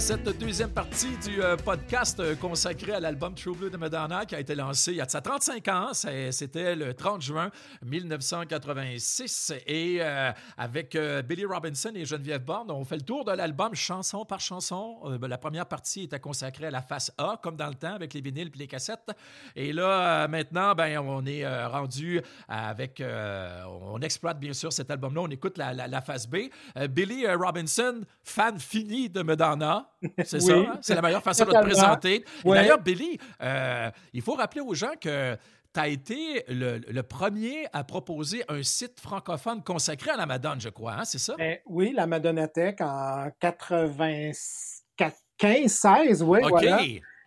cette deuxième partie du euh, podcast euh, consacré à l'album True Blue de Madonna qui a été lancé il y a de ça 35 ans. C'était le 30 juin 1986. Et euh, avec Billy Robinson et Geneviève Bond, on fait le tour de l'album chanson par chanson. Ben, la première partie était consacrée à la face A, comme dans le temps, avec les vinyles et les cassettes. Et là, maintenant, ben, on est rendu avec... on exploite bien sûr cet album-là. On écoute la, la face B. Billy Robinson, fan fini de Madonna. C'est ça, hein? c'est la meilleure façon de te présenter. D'ailleurs, Billy, euh, il faut rappeler aux gens que tu as été le, premier à proposer un site francophone consacré à la Madonna, je crois, hein? c'est ça? Ben oui, la Madonna Tech en 95, 16, oui, voilà.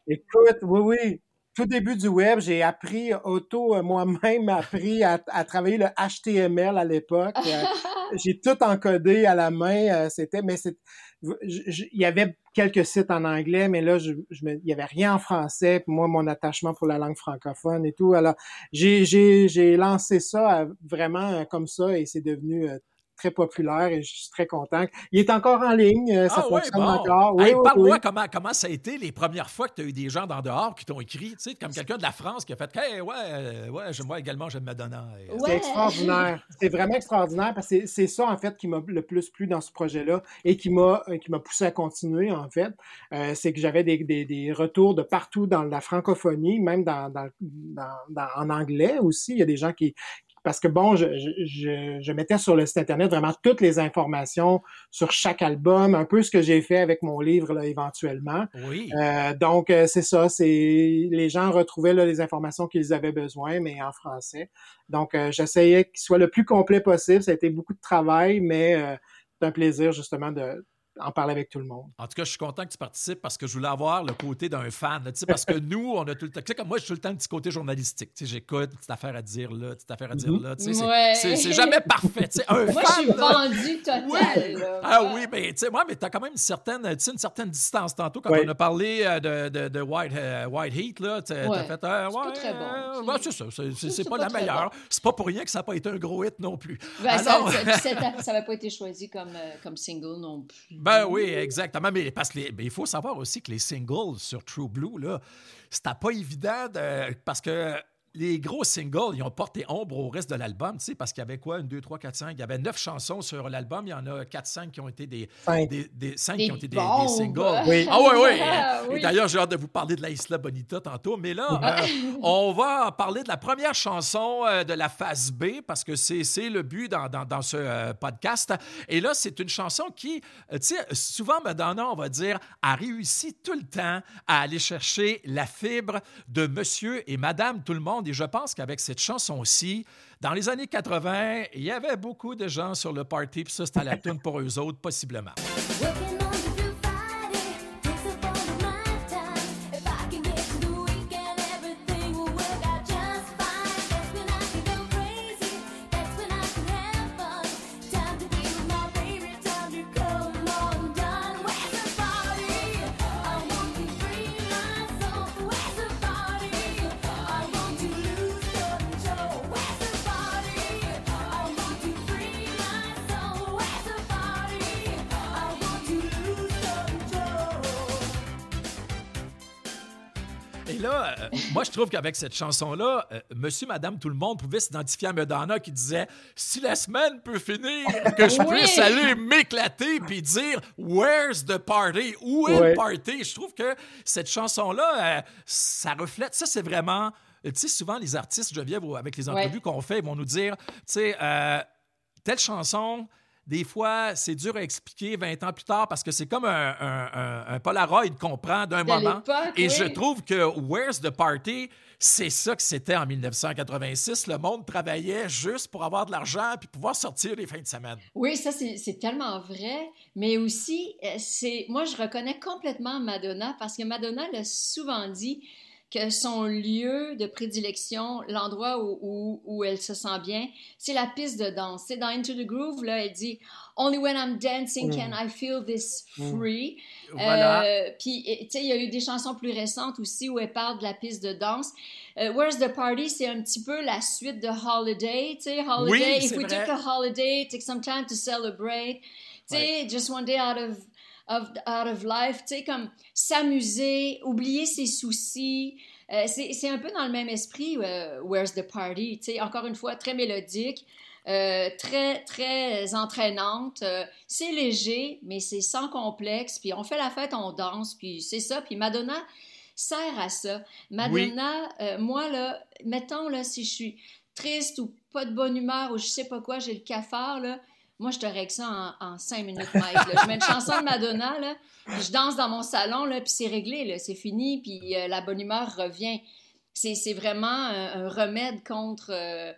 Écoute, oui, oui tout début du web, j'ai appris auto euh, moi-même appris à, travailler le HTML à l'époque. Euh, j'ai tout encodé à la main. C'était, mais c'est, il y avait quelques sites en anglais, mais là, je, il y avait rien en français. Puis moi, mon attachement pour la langue francophone et tout. Alors, j'ai, j'ai, lancé ça vraiment euh, comme ça et c'est devenu euh, très populaire et je suis très content. Il est encore en ligne, euh, ça ah fonctionne encore. Oui, Parle-moi comment, comment ça a été les premières fois que tu as eu des gens d'en dehors qui t'ont écrit, tu sais, comme quelqu'un de la France qui a fait Hey, ouais, euh, ouais, moi également, j'aime Madonna. C'est extraordinaire. C'est vraiment extraordinaire parce que c'est ça, en fait, qui m'a le plus plu dans ce projet-là et qui m'a euh, qui m'a poussé à continuer, en fait. c'est que j'avais des, des, des, retours de partout dans la francophonie, même dans, dans, dans, en anglais aussi. Il y a des gens qui, parce que bon, je, je, je, mettais sur le site internet vraiment toutes les informations sur chaque album, un peu ce que j'ai fait avec mon livre là, éventuellement. Oui. Euh, donc euh, c'est ça, c'est les gens retrouvaient là, les informations qu'ils avaient besoin, mais en français. Donc euh, j'essayais qu'il soit le plus complet possible. Ça a été beaucoup de travail, mais euh, c'est un plaisir justement de en parler avec tout le monde. En tout cas, je suis content que tu participes parce que je voulais avoir le côté d'un fan. sais, parce que nous, on a tout le temps. Tu sais, comme moi, j'ai tout le temps un petit côté journalistique. Tu sais, j'écoute, petite affaire à dire là, petite affaire à dire là. Tu sais, c'est jamais parfait. Tu sais, un moi, je suis vendu total. Ah oui, mais tu sais, moi, mais tu as quand même une certaine, une certaine distance. Tantôt, quand on a parlé euh, de, de, de White, euh, White, Heat, là, tu as fait. Euh, ouais, c'est très bon. c'est ça. C'est pas, pas, la meilleure. C'est pas pour rien que ça n'a pas été un gros hit non plus. Ben, Alors... Ça n'avait pas été choisi comme, comme single non plus. Ben oui, exact. Exactement, mais parce que il faut savoir aussi que les singles sur True Blue, là, c'était pas évident parce que les gros singles, ils ont porté ombre au reste de l'album, tu sais, parce qu'il y avait quoi, une, deux, trois, quatre, cinq. Il y avait neuf chansons sur l'album. Il y en a quatre, cinq qui ont été des, des, des cinq qui ont été des, singles. Oui. Ah oui, oui. D'ailleurs, j'ai hâte de vous parler de la Isla Bonita tantôt. Mais là, euh, on va parler de la première chanson euh, de la phase B, parce que c'est le but dans, dans, dans ce euh, podcast. Et là, c'est une chanson qui, tu sais, souvent, Madonna, on va dire, a réussi tout le temps à aller chercher la fibre de monsieur et madame tout le monde et je pense qu'avec cette chanson-ci, dans les années 80, il y avait beaucoup de gens sur le party, puis ça, c'était la tune pour eux autres, possiblement. Moi, je trouve qu'avec cette chanson-là, euh, monsieur, madame, tout le monde pouvait s'identifier à Madonna qui disait Si la semaine peut finir, que je puisse aller m'éclater puis dire Where's the party? Où est le party? Je trouve que cette chanson-là, euh, ça reflète. Ça, c'est vraiment. Tu sais, souvent, les artistes, je viens avec les entrevues qu'on fait, ils vont nous dire Tu sais, euh, telle chanson des fois, c'est dur à expliquer 20 ans plus tard parce que c'est comme un, un, Polaroid qu'on prend d'un moment. Et je trouve que Where's the Party, c'est ça que c'était en 1986. Le monde travaillait juste pour avoir de l'argent puis pouvoir sortir les fins de semaine. Oui, ça, c'est tellement vrai. Mais aussi, euh, c'est moi, je reconnais complètement Madonna parce que Madonna l'a souvent dit que son lieu de prédilection, l'endroit où, où, elle se sent bien, c'est la piste de danse. C'est dans Into the Groove, là, elle dit Only when I'm dancing can mm. I feel this mm. free. Voilà. Euh, puis, tu sais, il y a eu des chansons plus récentes aussi où elle parle de la piste de danse. Euh, Where's the Party, c'est un petit peu la suite de Holiday. Tu sais, Holiday, if we took a holiday, take some time to celebrate. Tu sais, just one day out of of, out of life, tu sais, comme s'amuser, oublier ses soucis. Euh, c'est un peu dans le même esprit, euh, Where's the Party, tu sais, encore une fois, très mélodique. Euh, très, très entraînante. c'est léger, mais c'est sans complexe. Puis on fait la fête, on danse, puis c'est ça. Puis Madonna sert à ça. Madonna, moi, là, mettons, là, si je suis triste ou pas de bonne humeur ou je sais pas quoi, j'ai le cafard, là, moi, je te règle ça en, cinq minutes, Mike. Je mets une chanson de Madonna, là, je danse dans mon salon, là, puis c'est réglé, là, c'est fini, puis euh, la bonne humeur revient. C'est vraiment un, remède contre euh,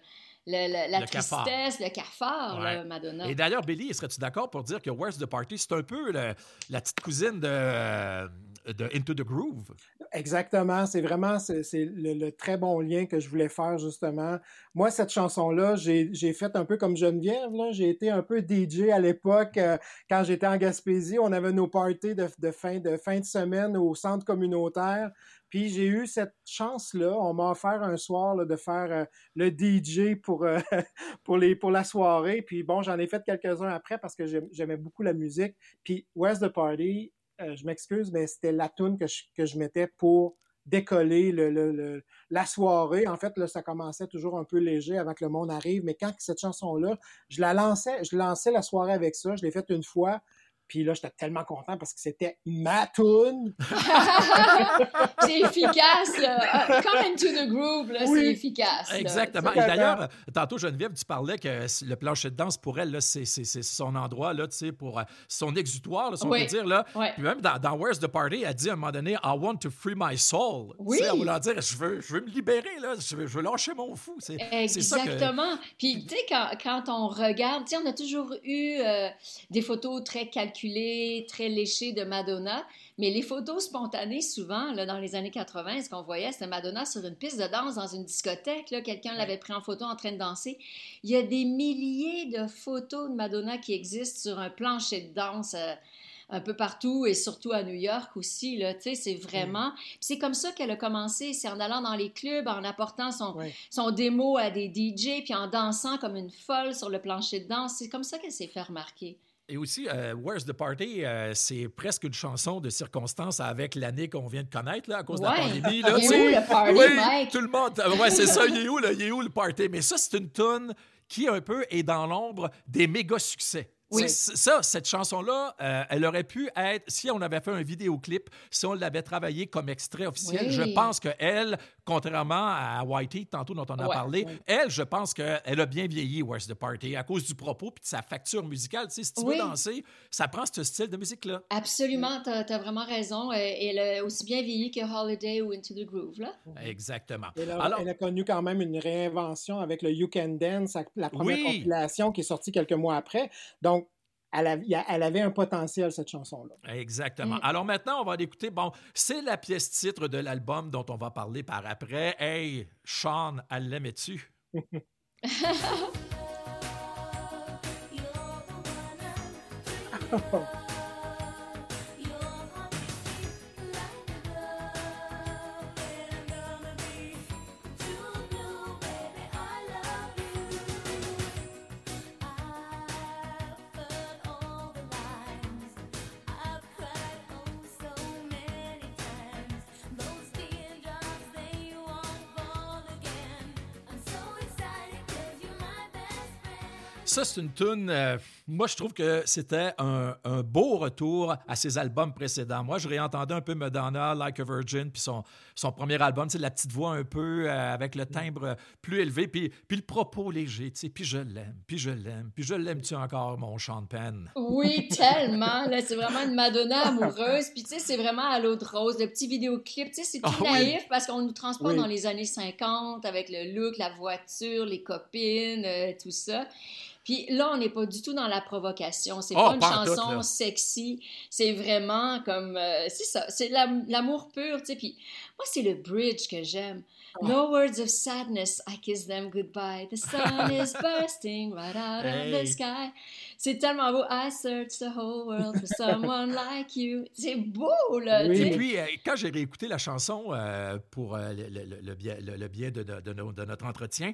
la tristesse, le cafard, Madonna. Et d'ailleurs, Billy, serais-tu d'accord pour dire que Where's the Party, c'est un peu la petite cousine de, de Into the Groove? Exactement, c'est vraiment c'est, le, très bon lien que je voulais faire justement. Moi, cette chanson-là, j'ai, fait un peu comme Geneviève, j'ai été un peu DJ à l'époque euh, quand j'étais en Gaspésie. On avait nos parties de, fin, de fin de semaine au centre communautaire. Puis j'ai eu cette chance-là. On m'a offert un soir de faire euh, le DJ pour, euh, pour, les, pour la soirée. Puis bon, j'en ai fait quelques-uns après parce que j'aimais beaucoup la musique. Puis Where's the Party? Euh, je m'excuse, mais c'était la tune que je, mettais pour décoller le, la soirée. En fait, ça commençait toujours un peu léger avant que le monde arrive, mais quand cette chanson-là, je la lançais, je lançais la soirée avec ça, je l'ai faite une fois, puis là, j'étais tellement content parce que c'était ma tune. c'est efficace, là. Come into the groove, là, c'est efficace. Exactement. Et d'ailleurs, tantôt, Geneviève, tu parlais que le plancher de danse, pour elle, là, c'est, son endroit, là, tu sais, pour euh, son exutoire, là, si on peut dire, là. Puis même dans, dans, Where's the Party, elle dit à un moment donné, I want to free my soul. Oui. Tu sais, voulant dire, je veux, je veux me libérer, là. Je veux, je veux lâcher mon fou. C'est, Exactement. Puis, tu sais, quand, quand, on regarde, tu sais, on a toujours eu euh, des photos très calculées très léché de Madonna. Mais les photos spontanées, souvent, là, dans les années 80, ce qu'on voyait, c'était Madonna sur une piste de danse dans une discothèque. Quelqu'un l'avait pris en photo en train de danser. Il y a des milliers de photos de Madonna qui existent sur un plancher de danse. Euh, un peu partout et surtout à New York aussi. Là, c'est vraiment. C'est comme ça qu'elle a commencé. C'est en allant dans les clubs, en apportant son, son démo à des DJ, puis en dansant comme une folle sur le plancher de danse. C'est comme ça qu'elle s'est fait remarquer. Et aussi, euh, Where's the Party, euh, c'est presque une chanson de circonstance avec l'année qu'on vient de connaître là, à cause de la pandémie. Là, il est où le party, oui, tout le monde. Ouais, c'est ça, il est, où, il est où le party? Mais ça, c'est une tune qui un peu est dans l'ombre des méga succès. Oui. Ça, cette chanson-là, euh, elle aurait pu être, si on avait fait un vidéoclip, si on l'avait travaillé comme extrait officiel, je pense qu'elle, contrairement à Whitey, tantôt dont on a parlé, elle, je pense qu'elle a bien vieilli, Where's the Party, à cause du propos puis de sa facture musicale. Tu sais, si tu veux danser, ça prend ce style de musique-là. Absolument, tu as, vraiment raison. Elle a aussi bien vieilli que Holiday ou Into the Groove. Là. Exactement. Elle a, elle a connu quand même une réinvention avec le You Can Dance, la première compilation qui est sortie quelques mois après. Donc, elle, avait un potentiel, cette chanson-là. Exactement. Mm. Alors maintenant, on va l'écouter. Bon, c'est la pièce titre de l'album dont on va parler par après. Hey, Sean, elle l'aimait-tu? Ça, c'est une tune. Euh, moi, je trouve que c'était un, beau retour à ses albums précédents. Moi, je réentendais un peu Madonna, Like a Virgin, puis son, son premier album, sais, la petite voix un peu euh, avec le timbre plus élevé, puis, puis le propos léger, tu sais, puis je l'aime, puis je l'aime, puis je l'aime-tu encore, mon chant de peine? Oui, tellement. Là, c'est vraiment une Madonna amoureuse, puis tu sais, c'est vraiment à l'eau de rose, le petit vidéoclip, tu sais, c'est tout ah naïf parce qu'on nous transporte dans les années 50 avec le look, la voiture, les copines, euh, tout ça. Puis là, on n'est pas du tout dans la provocation. C'est oh, pas une chanson sexy. C'est vraiment comme. Euh, c'est ça. C'est l'amour pur, tu sais. Puis moi, c'est le bridge que j'aime. Oh. No words of sadness, I kiss them goodbye. The sun is bursting right out of the sky. C'est tellement beau. I search the whole world for someone like you. C'est beau, là. Oui. Et puis, euh, quand j'ai réécouté la chanson euh, pour euh, le, le, le, biais, le, biais de, de, de, notre entretien,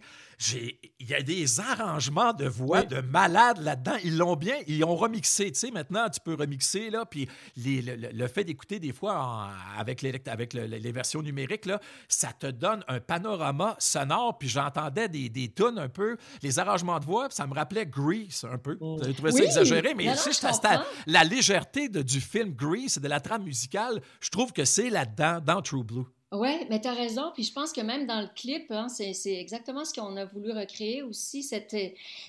il y a des arrangements de voix de malade là-dedans. Il l'ont bien, ils ont remixé. Tu sais, maintenant, tu peux remixer, là, puis le, fait d'écouter des fois avec, les, avec les versions numériques, là, ça te donne un panorama sonore, puis j'entendais des, des tunes un peu, les arrangements de voix, ça me rappelait Grease un peu. Vous avez trouvé ça exagéré, mais la légèreté de, du film Grease, de la trame musicale, je trouve que c'est là-dedans, dans True Blue. Oui, mais tu as raison. Puis je pense que même dans le clip, hein, c'est exactement ce qu'on a voulu recréer aussi, cette,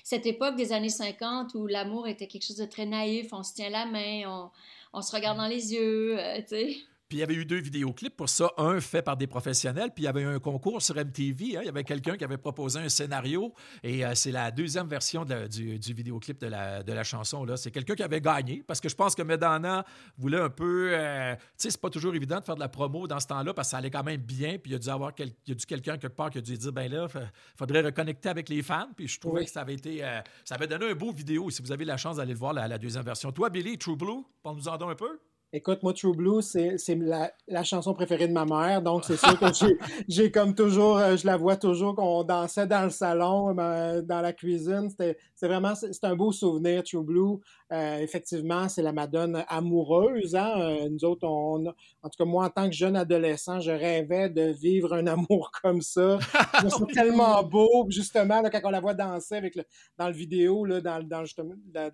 cette époque des années 50 où l'amour était quelque chose de très naïf. On se tient la main, on, on se regarde dans les yeux, euh, tu sais. Puis il y avait eu deux vidéoclips pour ça, un fait par des professionnels, puis il y avait eu un concours sur MTV. Hein. Il y avait quelqu'un qui avait proposé un scénario, et euh, c'est la deuxième version du, du, vidéoclip de la, de la chanson. là. C'est quelqu'un qui avait gagné, parce que je pense que Medana voulait un peu. Euh, tu sais, c'est pas toujours évident de faire de la promo dans ce temps-là, parce que ça allait quand même bien, puis il y a dû avoir quel, il y a dû quelqu'un quelque part qui a dû dire ben là, il faudrait reconnecter avec les fans. Puis je trouvais que ça avait été. Euh, ça avait donné un beau vidéo, si vous avez la chance d'aller le voir, la, la deuxième version. Toi, Billy, True Blue, parle-nous en donner un peu. Écoute, moi, True Blue, c'est la, la, chanson préférée de ma mère. Donc, c'est sûr que j'ai comme toujours, euh, je la vois toujours qu'on dansait dans le salon, euh, dans la cuisine. C'est vraiment, c'est un beau souvenir, True Blue. Euh, effectivement, c'est la Madone amoureuse. Hein? nous autres, on, en tout cas, moi, en tant que jeune adolescent, je rêvais de vivre un amour comme ça. C'est tellement beau, justement, là, quand on la voit danser avec le, dans le vidéo, là, dans, dans,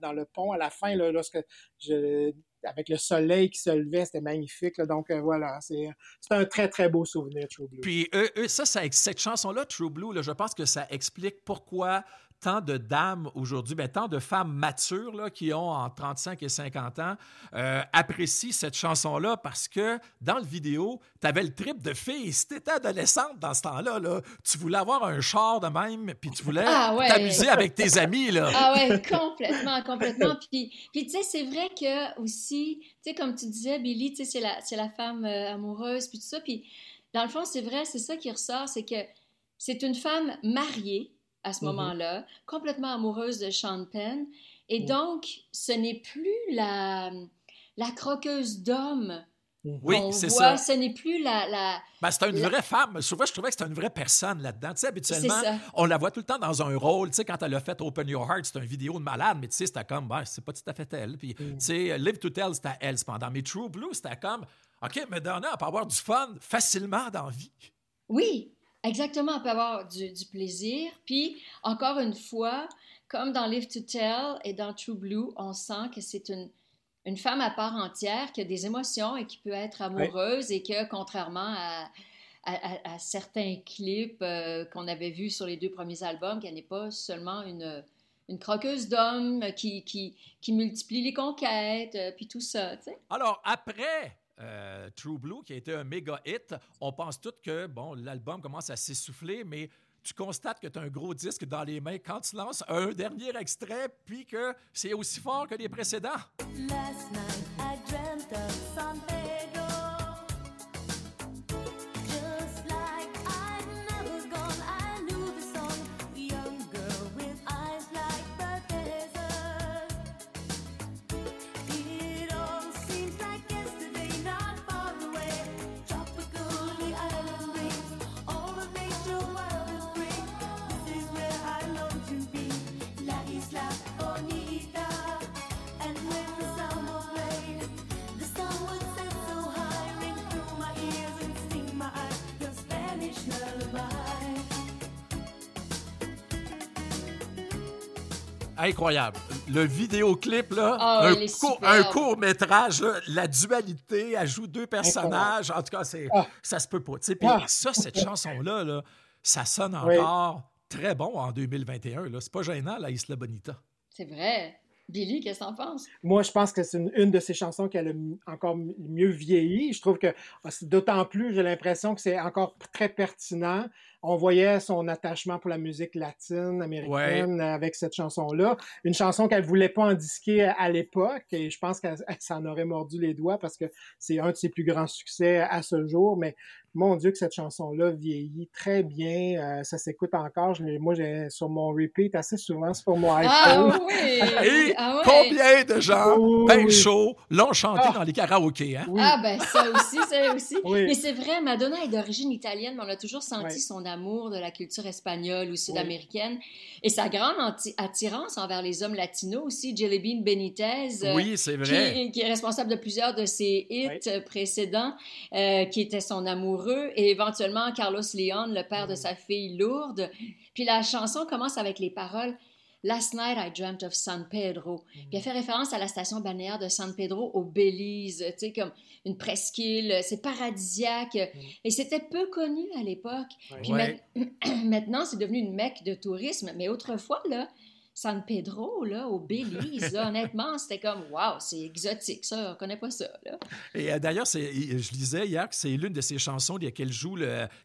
dans, le pont à la fin, là, lorsque je avec le soleil qui se levait, c'était magnifique. donc euh, voilà, c'est un très, très beau souvenir, True Blue. Puis euh, ça, cette chanson-là, True Blue, je pense que ça explique pourquoi tant de dames aujourd'hui, ben, tant de femmes matures là, qui ont entre 35 et 50 ans euh, apprécient cette chanson-là parce que dans le vidéo, tu avais le trip de fille. Si tu étais adolescente dans ce temps-là, là, tu voulais avoir un char de même, puis tu voulais ah t'amuser avec tes amis. Là. Ah ouais, complètement, complètement. Puis, puis tu sais, c'est vrai que aussi, tu sais, comme tu disais, Billy, tu sais, c'est la, la femme euh, amoureuse, puis tout ça. Puis dans le fond, c'est vrai, c'est ça qui ressort, c'est que c'est une femme mariée à ce mm-hmm. moment-là, complètement amoureuse de Sean Penn. Et mm. donc, ce n'est plus la, la croqueuse d'homme. Mm-hmm. Oui, c'est ça. Ce n'est plus la. la ben, c'est une vraie femme. Souvent, je trouvais que c'était une vraie personne là-dedans. Tu sais, habituellement, on la voit tout le temps dans un rôle. Tu sais, quand elle a fait Open Your Heart, c'était une vidéo de malade, mais tu sais, c'était comme, ben, c'est pas tout à fait elle. Puis, mm. tu sais, Live to Tell, c'était elle cependant. Mais True Blue, c'était comme, OK, mais Donna, elle peut avoir du fun facilement dans la vie. Oui, Exactement, on peut avoir du, plaisir. Puis, encore une fois, comme dans Live to Tell et dans True Blue, on sent que c'est une, une femme à part entière qui a des émotions et qui peut être amoureuse et que, contrairement à, à, certains clips euh, qu'on avait vus sur les deux premiers albums, qu'elle n'est pas seulement une, une croqueuse d'hommes qui, qui, qui, multiplie les conquêtes, euh, puis tout ça. Alors, après euh, True Blue, qui a été un méga hit. On pense tous que bon, l'album commence à s'essouffler, mais tu constates que tu as un gros disque dans les mains quand tu lances un dernier extrait, puis que c'est aussi fort que les précédents. Incroyable. Le vidéoclip, là, ah, un, court, métrage, la dualité, ajoute deux personnages. En tout cas, c'est, ah. ça se peut pas. Puis ah. ça, cette chanson-là, là, ça sonne encore très bon en 2021. C'est pas gênant, la Isla Bonita. C'est vrai. Billy, qu'est-ce que t'en penses? Moi, je pense que c'est une, de ces chansons qui a encore mieux vieilli. Je trouve que d'autant plus, j'ai l'impression que c'est encore très pertinent on voyait son attachement pour la musique latine, américaine avec cette chanson-là. Une chanson qu'elle voulait pas en disquer à l'époque et je pense qu'elle s'en aurait mordu les doigts parce que c'est un de ses plus grands succès à ce jour. Mais mon Dieu que cette chanson-là vieillit très bien. Euh, ça s'écoute encore. moi, j'ai sur mon repeat assez souvent sur mon ah iPhone. Ah oui! Et ah combien de gens, ben chaud, l'ont chanté ah. dans les karaokés? Hein? Ah ben ça aussi, ça aussi. Mais c'est vrai, Madonna est d'origine italienne, mais on a toujours senti son amour de la culture espagnole ou sud-américaine et sa grande attirance envers les hommes latinos aussi. Jelly Bean Benitez, euh, oui, c'est vrai. Qui, est responsable de plusieurs de ses hits précédents, euh, qui était son amoureux, et éventuellement Carlos Leon, le père de sa fille Lourdes. Puis la chanson commence avec les paroles Last night I dreamt of San Pedro. Puis elle fait référence à la station balnéaire de San Pedro au Belize, tu sais, comme une presqu'île, c'est paradisiaque. Et c'était peu connu à l'époque. Puis maintenant, c'est devenu une mecque de tourisme. Mais autrefois, là, San Pedro, là, au Belize, honnêtement, c'était comme, waouh, c'est exotique, ça, on connaît pas ça. Là. Et euh, d'ailleurs, je lisais hier que c'est l'une de ses chansons qu'elle joue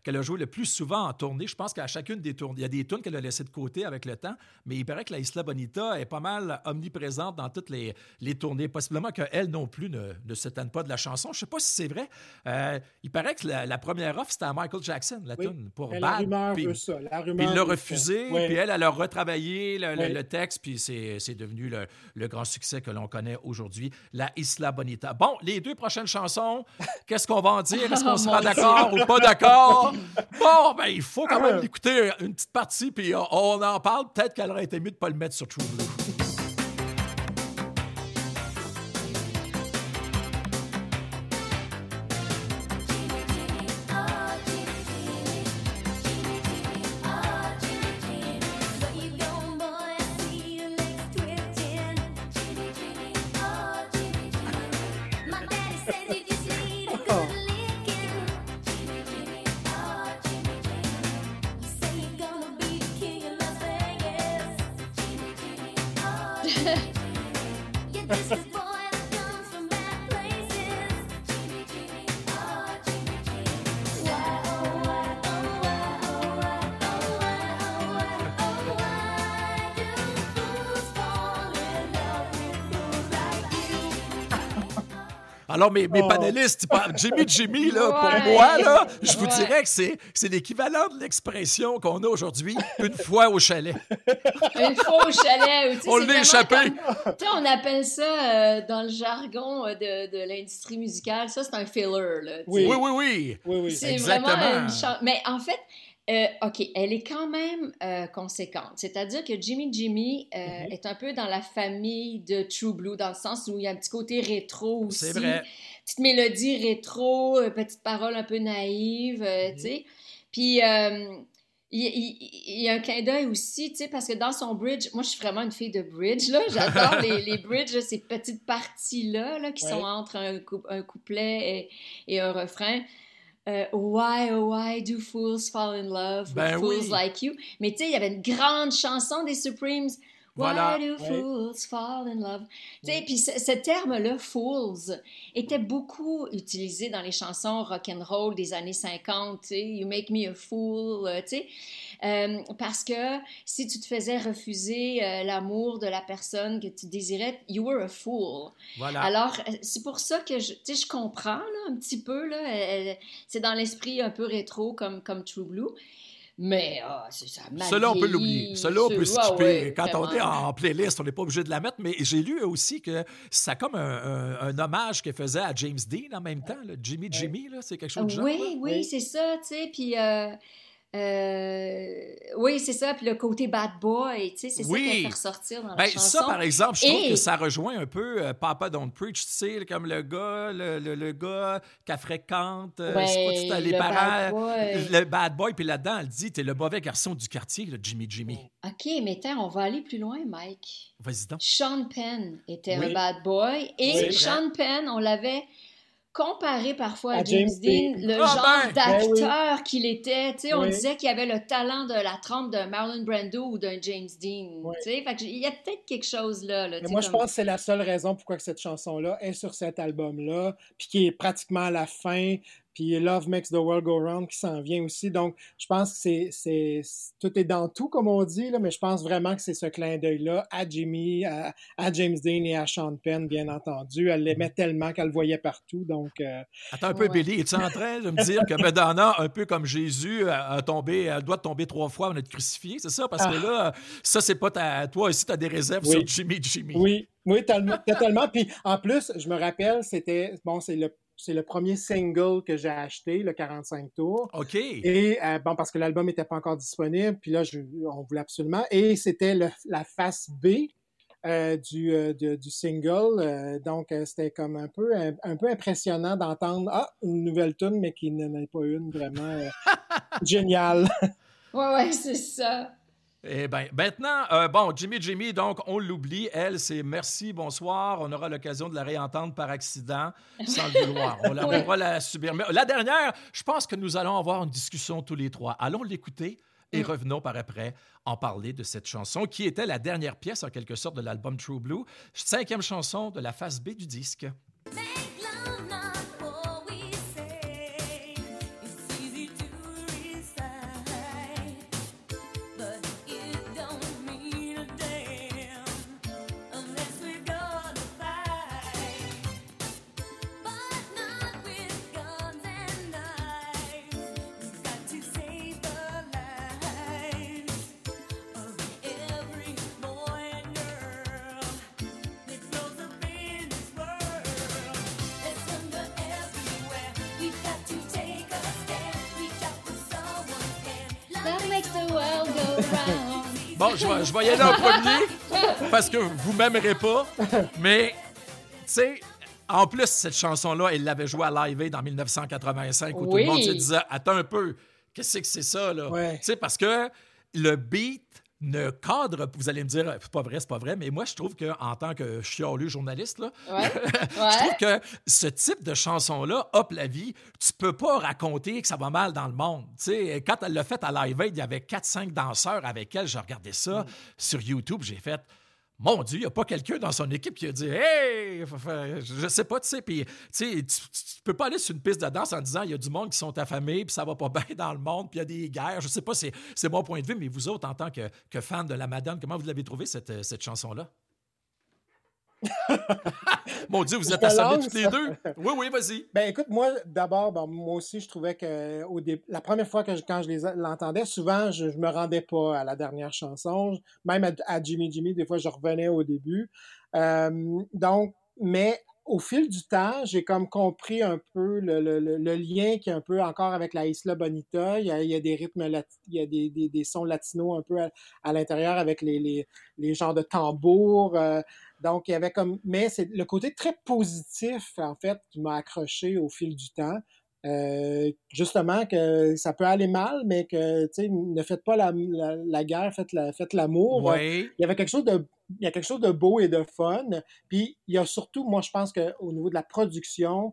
qu'elle a joué le plus souvent en tournée. Je pense qu'à chacune des tournées, il y a des tunes qu'elle a laissées de côté avec le temps, mais il paraît que la Isla Bonita est pas mal omniprésente dans toutes les, les tournées. Possiblement qu'elle non plus ne, ne se tente pas de la chanson. Je sais pas si c'est vrai. Euh, il paraît que la, première offre, c'était à Michael Jackson, la tune pour Bad. La rumeur puis, ça. La rumeur puis il l'a refusé, puis elle, elle a retravaillé le texte, puis c'est devenu le, le, grand succès que l'on connaît aujourd'hui, la Isla Bonita. Bon, les deux prochaines chansons, qu'est-ce qu'on va en dire? Est-ce qu'on sera d'accord ou pas d'accord? Bon, ben, il faut quand même écouter une petite partie, puis on en parle. Peut-être qu'elle aurait été mieux de ne pas le mettre sur True Blue. Alors, mes, mes oh. panélistes, Jimmy Jimmy, là, pour moi, là, je vous dirais que c'est, c'est l'équivalent de l'expression qu'on a aujourd'hui, une fois au chalet. une fois au chalet. on l'a échappé. on appelle ça euh, dans le jargon euh, de, de l'industrie musicale, ça, c'est un filler. Là, oui. oui, oui, oui. C'est Exactement. vraiment une Mais en fait, euh, OK, elle est quand même euh, conséquente. C'est-à-dire que Jimmy Jimmy euh, mm-hmm. est un peu dans la famille de True Blue, dans le sens où il y a un petit côté rétro aussi. C'est vrai. Petite mélodie rétro, petite parole un peu naïve, mm-hmm. tu sais. Puis. Il, y a un clin d'œil aussi, tu sais, parce que dans son bridge, moi, je suis vraiment une fille de bridge, là. J'adore les, les bridges, ces petites parties-là, là, qui sont entre un, un couplet et, et, un refrain. Euh, why, oh, why do fools fall in love with ben fools like you? Mais tu sais, il y avait une grande chanson des Supremes. Why do fools fall in love? Puis ce, terme-là, fools, était beaucoup utilisé dans les chansons rock and roll des années 50. Tu sais, you make me a fool. Euh, tu sais. Euh, parce que si tu te faisais refuser euh, l'amour de la personne que tu désirais, you were a fool. Voilà. Alors, euh, c'est pour ça que je, je comprends là, un petit peu. Là, c'est dans l'esprit un peu rétro comme, comme True Blue. Mais oh, c'est ça. Cela, on peut l'oublier. Cela, on peut skipper. Quand on est en playlist, on n'est pas obligé de la mettre. Mais j'ai lu aussi que c'est comme un, un, hommage qu'elle faisait à James Dean en même temps. Jimmy Jimmy, c'est quelque chose de genre. Oui, oui, c'est ça. Tu sais, puis. Euh, oui, c'est ça. Puis le côté bad boy, tu sais, c'est ça qui fait ressortir dans la ben, chanson. Ça, par exemple, je trouve que ça rejoint un peu euh, Papa Don't Preach, tu sais, comme le gars, le, le, gars qu'elle fréquente, euh, ouais, les le parents, bad boy. le bad boy, puis là-dedans, elle dit, t'es le mauvais garçon du quartier, le Jimmy Jimmy. OK, mais on va aller plus loin, Mike. Vas-y donc. Sean Penn était un bad boy, et Sean Penn, on l'avait comparé parfois à, James, Dean, le ah, genre ben! d'acteur ben qu'il était. On disait qu'il avait le talent de la trempe d'un Marlon Brando ou d'un James Dean. Fait il y a peut-être quelque chose là. Mais moi, je pense que c'est la seule raison pourquoi que cette chanson-là est sur cet album-là, puis qui est pratiquement à la fin, puis Love Makes the World Go Round qui s'en vient aussi. Donc, je pense que c'est, tout est dans tout, comme on dit, là, mais je pense vraiment que c'est ce clin d'œil-là à Jimmy, à, James Dean et à Sean Penn, bien entendu. Elle l'aimait tellement qu'elle le voyait partout. Donc, euh, Attends un peu, Billy, es-tu en train de me dire que Madonna, un peu comme Jésus, a tombé, elle doit tomber trois fois avant d'être crucifié, c'est ça? Parce que ah. là, ça, c'est pas ta... Toi aussi, tu as des réserves sur Jimmy Jimmy. Oui, oui, totalement. Puis en plus, je me rappelle, c'était bon, c'est le c'est le premier single que j'ai acheté, le 45 tours. OK. Et bon, parce que l'album n'était pas encore disponible, puis là, je, on voulait absolument. Et c'était la face B euh, du, euh, du, single. Euh, donc, c'était comme un peu, un, peu impressionnant d'entendre ah, une nouvelle tune, mais qui n'en est pas une vraiment géniale. ouais, ouais, c'est ça. Eh bien, maintenant, bon, Jimmy Jimmy, donc, on l'oublie. Elle, c'est merci, bonsoir. On aura l'occasion de la réentendre par accident, sans le vouloir. On, la, va la subir. Mais la dernière, je pense que nous allons avoir une discussion tous les trois. Allons l'écouter et mm. revenons par après en parler de cette chanson qui était la dernière pièce en quelque sorte de l'album True Blue, cinquième chanson de la phase B du disque. Bon, je vais, je vais y aller en premier parce que vous m'aimerez pas. Mais, tu sais, en plus, cette chanson-là, il l'avait jouée à Live Aid en 1985 où tout le monde se disait Attends un peu, qu'est-ce que c'est ça, là? Tu sais, parce que le beat ne cadre, vous allez me dire, c'est pas vrai, c'est pas vrai, mais moi, je trouve qu'en tant que chialu journaliste, là, je trouve que ce type de chanson-là, hop la vie, tu peux pas raconter que ça va mal dans le monde. sais, quand elle l'a fait à Live Aid, il y avait 4-5 danseurs avec elle, je regardais ça mm. sur YouTube, j'ai fait mon Dieu, il n'y a pas quelqu'un dans son équipe qui a dit Hey, je sais pas, tu sais, puis tu ne peux pas aller sur une piste de danse en disant il y a du monde qui sont affamés, puis ça va pas bien dans le monde, puis il y a des guerres. Je sais pas, c'est mon point de vue, mais vous autres, en tant que, que fans de la Madone, comment vous l'avez trouvé, cette chanson-là? Mon Dieu, vous êtes assemblés tous les deux? Oui, oui, vas-y. Ben écoute, moi, d'abord, moi aussi, je trouvais que au la première fois que je, quand je l'entendais, souvent, je, ne me rendais pas à la dernière chanson. Même à, Jimmy Jimmy, des fois, je revenais au début. Euh, donc, mais au fil du temps, j'ai comme compris un peu le, lien qui est un peu encore avec la Isla Bonita. Il y a, des rythmes, il y a des, sons latinos un peu à, l'intérieur avec les, les, genres de tambours. Euh, donc, il y avait comme. Mais c'est le côté très positif, en fait, qui m'a accroché au fil du temps. Euh, justement, que ça peut aller mal, mais que, tu sais, ne faites pas la, la, guerre, faites, la, faites l'amour. Il y avait quelque chose de. Il y a quelque chose de beau et de fun. Puis, il y a surtout, moi, je pense qu'au niveau de la production,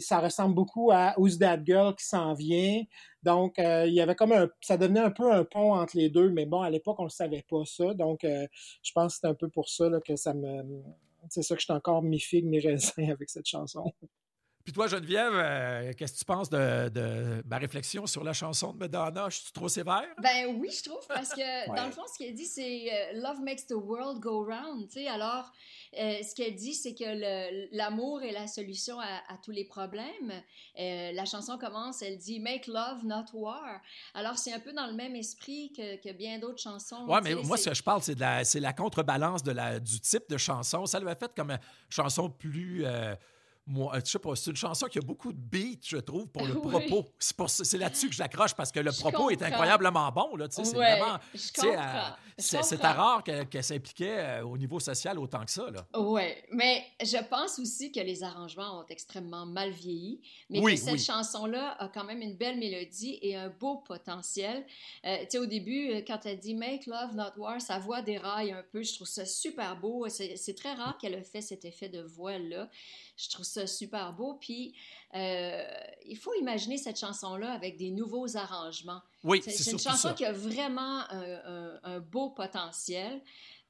ça ressemble beaucoup à Who's That Girl qui s'en vient. Donc, euh, il y avait comme un, ça devenait un peu un pont entre les deux, mais bon, à l'époque, on ne savait pas ça. Donc, euh, je pense que c'est un peu pour ça que ça me. C'est ça que je suis encore mi figue, mi raisin avec cette chanson. Puis toi, Geneviève, euh, qu'est-ce que tu penses de, ma réflexion sur la chanson de Madonna? Je suis trop sévère? Ben oui, je trouve, parce que dans le fond, ce qu'elle dit, c'est Love makes the world go round. Alors, euh, ce qu'elle dit, c'est que l'amour est la solution à, tous les problèmes. Euh, la chanson commence, elle dit Make love, not war. Alors, c'est un peu dans le même esprit que, bien d'autres chansons. Oui, mais moi, ce que je parle, c'est la, la contrebalance de la, du type de chanson. Ça l'avait fait comme une chanson plus. Euh, moi, je sais pas, c'est une chanson qui a beaucoup de beats, je trouve, pour le propos. C'est là-dessus que j'accroche parce que le propos est incroyablement bon. Là, c'est vraiment. C'est rare qu'elle s'impliquait euh, au niveau social autant que ça. Oui, mais je pense aussi que les arrangements ont extrêmement mal vieilli, mais que cette chanson-là a quand même une belle mélodie et un beau potentiel. Euh, tu sais, au début, euh, quand elle dit Make Love, Not War, sa voix déraille un peu. Je trouve ça super beau. C'est très rare qu'elle ait fait cet effet de voix-là. Je trouve ça super beau. Puis, euh, il faut imaginer cette chanson-là avec des nouveaux arrangements. Oui, c'est une chanson qui a vraiment un, beau potentiel.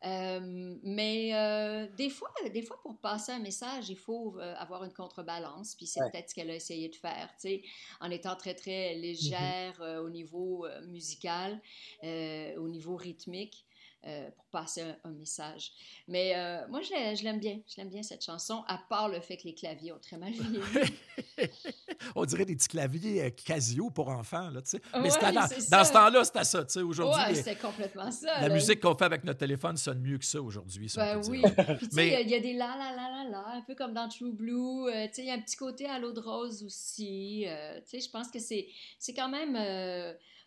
Euh, mais euh, des fois, des fois, pour passer un message, il faut avoir une contrebalance. Puis c'est peut-être ce qu'elle a essayé de faire, tu sais, en étant très, très légère mm-hmm. au niveau musical, au niveau rythmique. Euh, pour passer un, message. Mais euh, moi, je l'aime bien. Je l'aime bien, cette chanson, à part le fait que les claviers ont très mal vieilli. On dirait des petits claviers euh, Casio pour enfants, là, tu sais. Mais dans, ce temps-là, c'était ça, tu sais. Aujourd'hui, ouais, c'était complètement ça. La musique qu'on fait avec notre téléphone sonne mieux que ça aujourd'hui, ben oui. Puis, tu sais, il y, a des la la la la la, un peu comme dans True Blue. Euh, tu sais, il y a un petit côté à l'eau de rose aussi. Tu sais, je pense que c'est quand même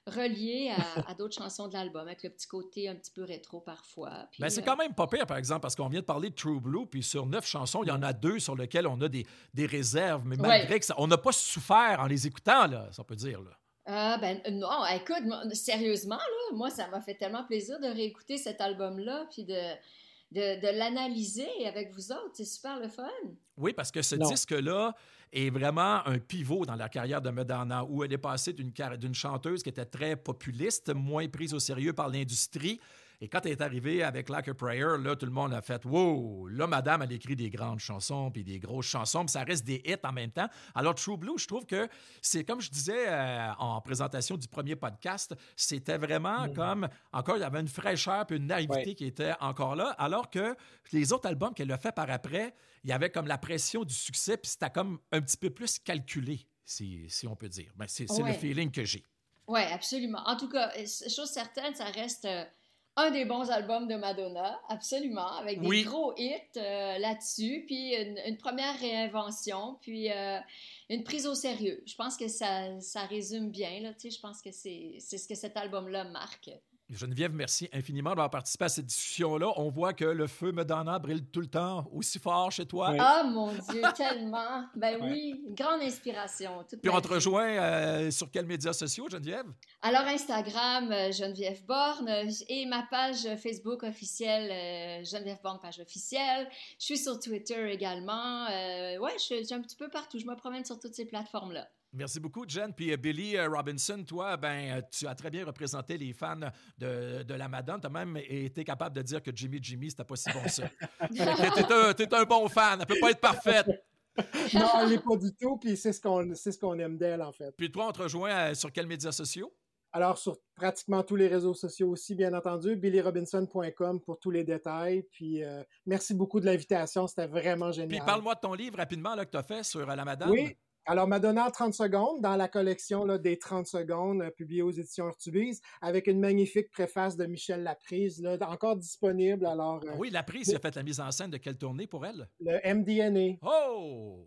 relié à, d'autres chansons de l'album, avec le petit côté un petit peu rétro parfois. Ben, c'est quand même pas pire, par exemple, parce qu'on vient de parler de True Blue, puis sur neuf chansons, il y en a deux sur lesquelles on a des, des réserves, mais malgré que ça, on n'a pas souffert en les écoutant, là, ça on peut dire. Là. Ah ben non, écoute, sérieusement, là, moi, ça m'a fait tellement plaisir de réécouter cet album-là, puis de, de, l'analyser avec vous autres. C'est super le fun. Oui, parce que ce disque-là est vraiment un pivot dans la carrière de Madonna, où elle est passée d'une chanteuse qui était très populiste, moins prise au sérieux par l'industrie, et quand elle est arrivée avec Like a Prayer, là, tout le monde a fait Wow! Là, madame, elle écrit des grandes chansons, puis des grosses chansons, puis ça reste des hits en même temps. Alors, True Blue, je trouve que c'est comme je disais euh, en présentation du premier podcast, c'était vraiment mm. comme, encore, il y avait une fraîcheur puis une naïveté qui était encore là, alors que les autres albums qu'elle a fait par après, il y avait comme la pression du succès, puis c'était comme un petit peu plus calculé, si, si on peut dire. Ben, c'est le feeling que j'ai. Oui, absolument. En tout cas, chose certaine, ça reste. Un des bons albums de Madonna, absolument, avec des gros hits euh, là-dessus, puis une, première réinvention, puis euh, une prise au sérieux. Je pense que ça, ça résume bien, là, je pense que c'est ce que cet album-là marque. Geneviève, merci infiniment d'avoir participé à cette discussion-là. On voit que le feu Madonna brille tout le temps aussi fort chez toi. Ah, mon Dieu, tellement. Ben oui, une grande inspiration. Puis on te rejoint euh, sur quels médias sociaux, Geneviève? Alors, Instagram, euh, Geneviève Borne, et ma page Facebook officielle, euh, Geneviève Borne, page officielle. Je suis sur Twitter également. ouais, je suis un petit peu partout. Je me promène sur toutes ces plateformes-là. Merci beaucoup, Jen. Puis euh, Billy euh, Robinson, toi, ben, euh, tu as très bien représenté les fans de, de la Madame. Tu as même été capable de dire que Jimmy Jimmy, c'était pas si bon ça. tu es, un bon fan. Elle peut pas être parfaite. non, elle n'est pas du tout. Puis c'est ce qu'on ce qu'on aime d'elle, en fait. Puis toi, on te rejoint sur quels médias sociaux? Alors, sur pratiquement tous les réseaux sociaux aussi, bien entendu. BillyRobinson.com pour tous les détails. Puis, merci beaucoup de l'invitation. C'était vraiment génial. Puis, parle-moi de ton livre rapidement là, que tu as fait sur la Madame. Oui, alors, Madonna 30 secondes dans la collection là, des 30 secondes euh, publiée aux éditions Urtubise avec une magnifique préface de Michel Laprise, là, encore disponible. Alors, euh, oui, Laprise, il a fait la mise en scène de quelle tournée pour elle? Le MDNA. Oh!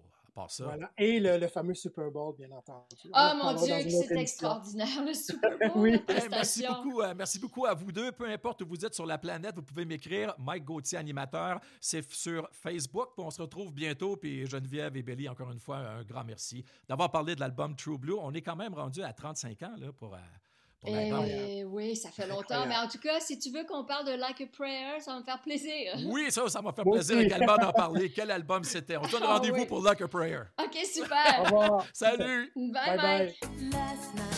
Et le, fameux Super Bowl, bien entendu. Oh mon Dieu, c'est extraordinaire, le Super Bowl. oui. merci, beaucoup, euh, merci beaucoup à vous deux. Peu importe où vous êtes sur la planète, vous pouvez m'écrire. Mike Gauthier, animateur. C'est sur Facebook. on se retrouve bientôt. Puis Geneviève et Belly, encore une fois, un grand merci d'avoir parlé de l'album True Blue. On est quand même rendu à 35 ans là, pour. Euh, eh oui, ça fait longtemps. Mais en tout cas, si tu veux qu'on parle de Like a Prayer, ça va me faire plaisir. Oui, ça, ça m'a fait plaisir également d'en parler? Quel album c'était? On se donne ah rendez-vous pour Like a Prayer. OK, super. Au revoir. Salut. Bye bye. bye.